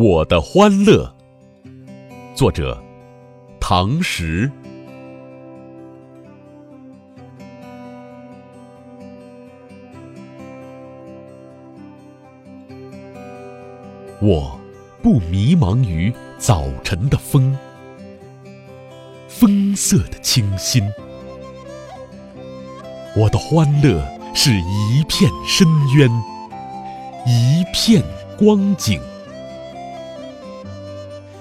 我的欢乐，作者唐时。我不迷茫于早晨的风，风色的清新。我的欢乐是一片深渊，一片光景。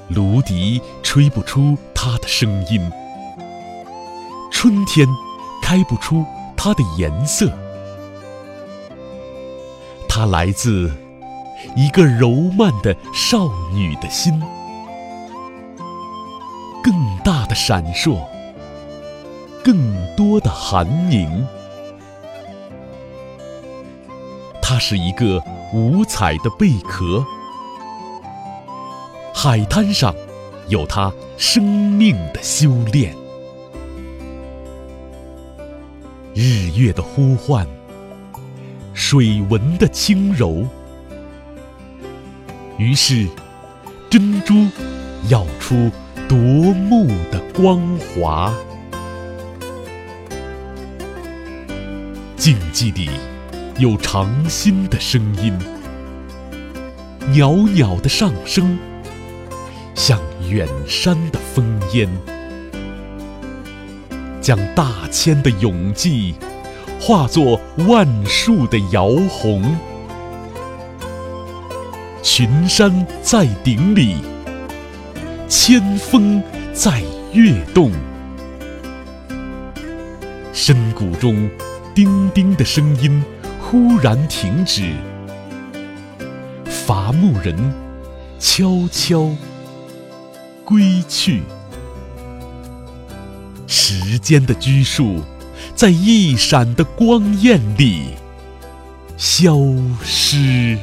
芦笛吹不出它的声音，春天开不出它的颜色。它来自。一个柔曼的少女的心，更大的闪烁，更多的寒凝。它是一个五彩的贝壳，海滩上有它生命的修炼。日月的呼唤，水纹的轻柔。于是，珍珠耀出夺目的光华。静寂里有长心的声音，袅袅的上升，像远山的烽烟，将大千的永记化作万树的摇红。群山在顶里，千峰在跃动。深谷中，叮叮的声音忽然停止，伐木人悄悄归去。时间的拘束，在一闪的光焰里消失。